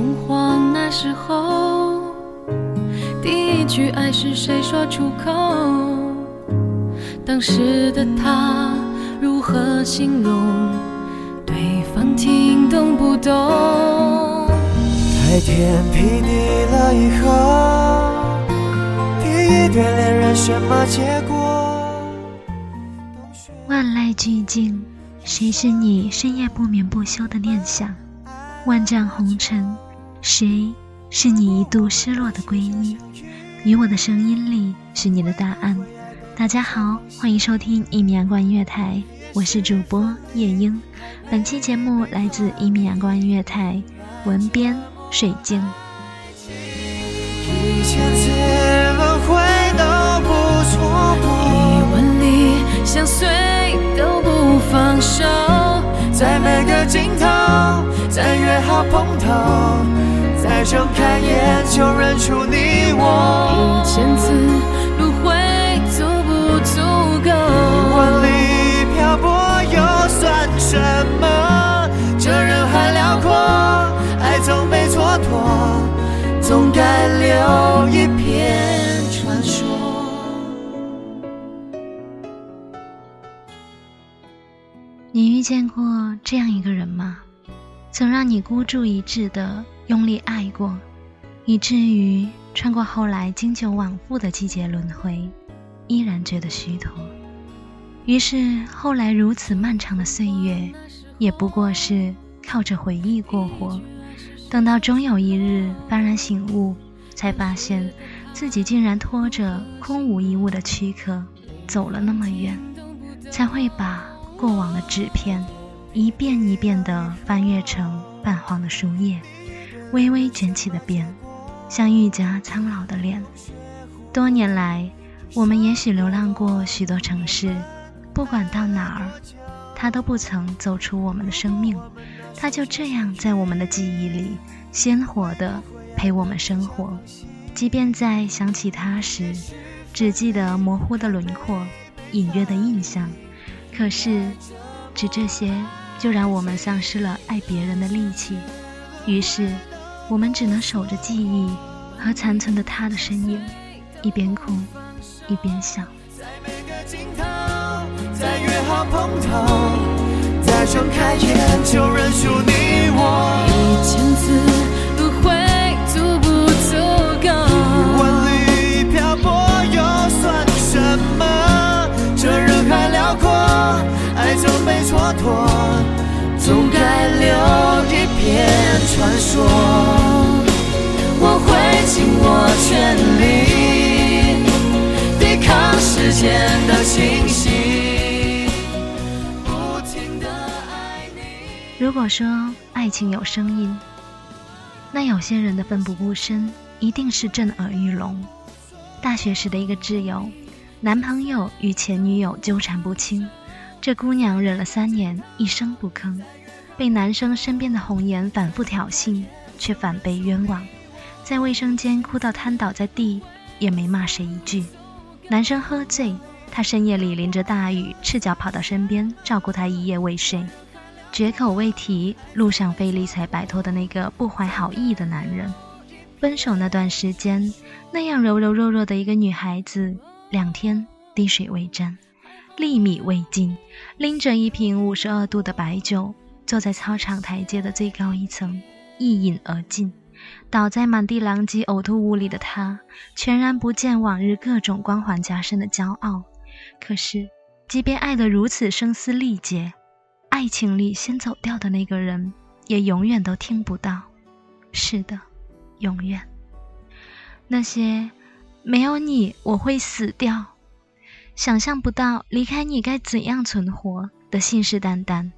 宙洪荒那时候，第一句爱是谁说出口？当时的他如何形容？对方听懂不懂？太天劈地了以后，第一对恋人什么结果？万籁俱静，谁是你深夜不眠不休的念想？万丈红尘，谁是你一度失落的皈依？于我的声音里是你的答案。大家好，欢迎收听一米阳光音乐台，我是主播夜莺。本期节目来自一米阳光音乐台，文编水晶。一千次轮回都不错过，一万里相随都不放手，在每个尽头再约好碰头，再睁开眼就认出你我。一千次轮回足不足够？万里漂泊又算什么？这人海辽阔，爱总被蹉跎，总该留一片传说。你遇见过这样一个人吗？曾让你孤注一掷的用力爱过，以至于穿过后来经久往复的季节轮回，依然觉得虚脱。于是后来如此漫长的岁月，也不过是靠着回忆过活。等到终有一日幡然醒悟，才发现自己竟然拖着空无一物的躯壳走了那么远，才会把过往的纸片一遍一遍地翻阅成泛黄的书页，微微卷起的边，像愈加苍老的脸。多年来，我们也许流浪过许多城市，不管到哪儿，他都不曾走出我们的生命，他就这样在我们的记忆里鲜活地陪我们生活。即便在想起他时，只记得模糊的轮廓、隐约的印象，可是，只这些就让我们丧失了爱别人的力气。于是，我们只能守着记忆和残存的他的身影，一边哭，一边笑。在每个尽头，再约好碰头，再睁开眼就认输你我。一千次轮回足不足够？万里漂泊又算什么？这人海辽阔，爱总被蹉跎，总该留一片传说。抵抗时间的侵袭。如果说爱情有声音，那有些人的奋不顾身一定是震耳欲聋。大学时的一个挚友，男朋友与前女友纠缠不清，这姑娘忍了三年，一声不吭，被男生身边的红颜反复挑衅，却反被冤枉，在卫生间哭到瘫倒在地，也没骂谁一句。男生喝醉，他深夜里淋着大雨，赤脚跑到身边照顾他一夜未睡。绝口未提路上费力才摆脱的那个不怀好意的男人。分手那段时间，那样柔柔弱弱的一个女孩子，两天滴水未沾，粒米未进，拎着一瓶五十二度的白酒，坐在操场台阶的最高一层，一饮而尽。倒在满地狼藉呕吐物里的他，全然不见往日各种光环加身的骄傲。可是，即便爱得如此声嘶力竭。爱情里先走掉的那个人，也永远都听不到。是的，永远。那些没有你我会死掉，想象不到离开你该怎样存活的信誓旦旦，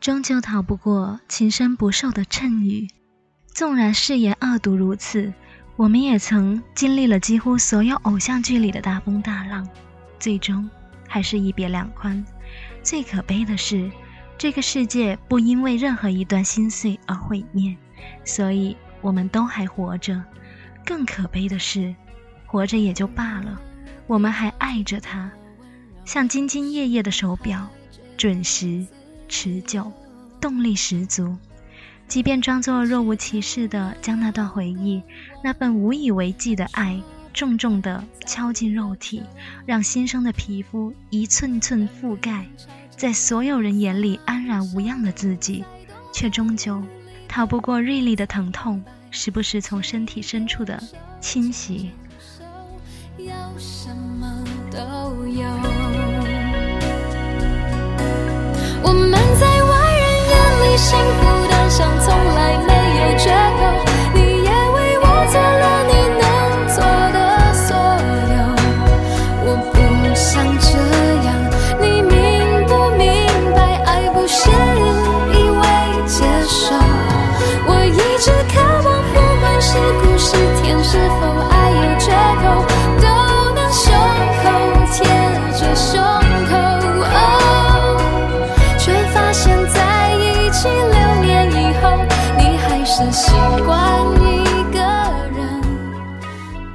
终究逃不过情深不寿的谶语。纵然誓言恶毒如此，我们也曾经历了几乎所有偶像剧里的大风大浪，最终还是一别两宽。最可悲的是，这个世界不因为任何一段心碎而毁灭，所以我们都还活着。更可悲的是，活着也就罢了，我们还爱着他，像兢兢业业的手表，准时、持久、动力十足。即便装作若无其事的将那段回忆，那份无以为继的爱。重重的敲进肉体，让新生的皮肤一寸寸覆盖，在所有人眼里安然无恙的自己，却终究逃不过锐利的疼痛，时不时从身体深处的侵袭。我们在外人眼里幸福像从来没有缺口，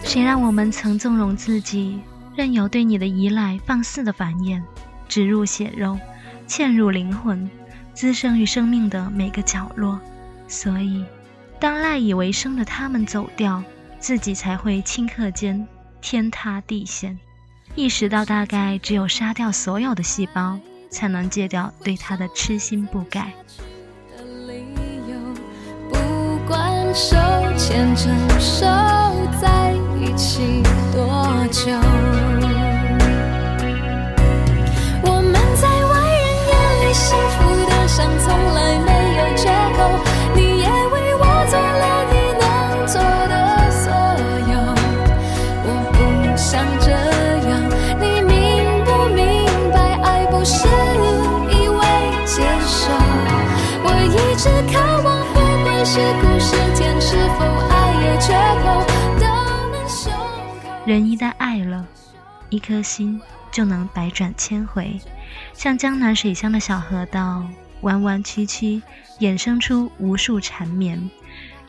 谁让我们曾纵容自己，任由对你的依赖放肆的繁衍，植入血肉，嵌入灵魂，滋生于生命的每个角落？所以，当赖以为生的他们走掉，自己才会顷刻间天塌地陷，意识到大概只有杀掉所有的细胞，才能戒掉对他的痴心不改。手牵着手在。一起多久？我们在外人眼里幸福的像从来没有借口，你也为我做了你能做的所有。我不想这样，你明不明白？爱不是一味接受，我一直渴望，不管是人一旦爱了，一颗心就能百转千回，像江南水乡的小河道，弯弯曲曲，衍生出无数缠绵；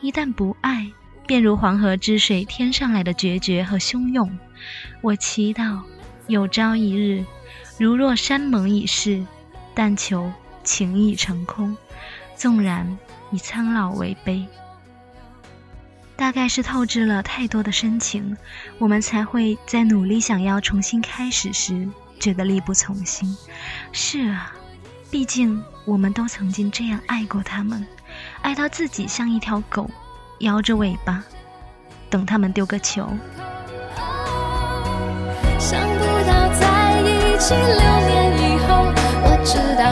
一旦不爱，便如黄河之水天上来的决绝和汹涌。我祈祷有朝一日，如若山盟已逝，但求情已成空，纵然以苍老为悲。大概是透支了太多的深情，我们才会在努力想要重新开始时，觉得力不从心。是啊，毕竟我们都曾经这样爱过他们，爱到自己像一条狗，摇着尾巴，等他们丢个球。想不到在一起六年以后，我知道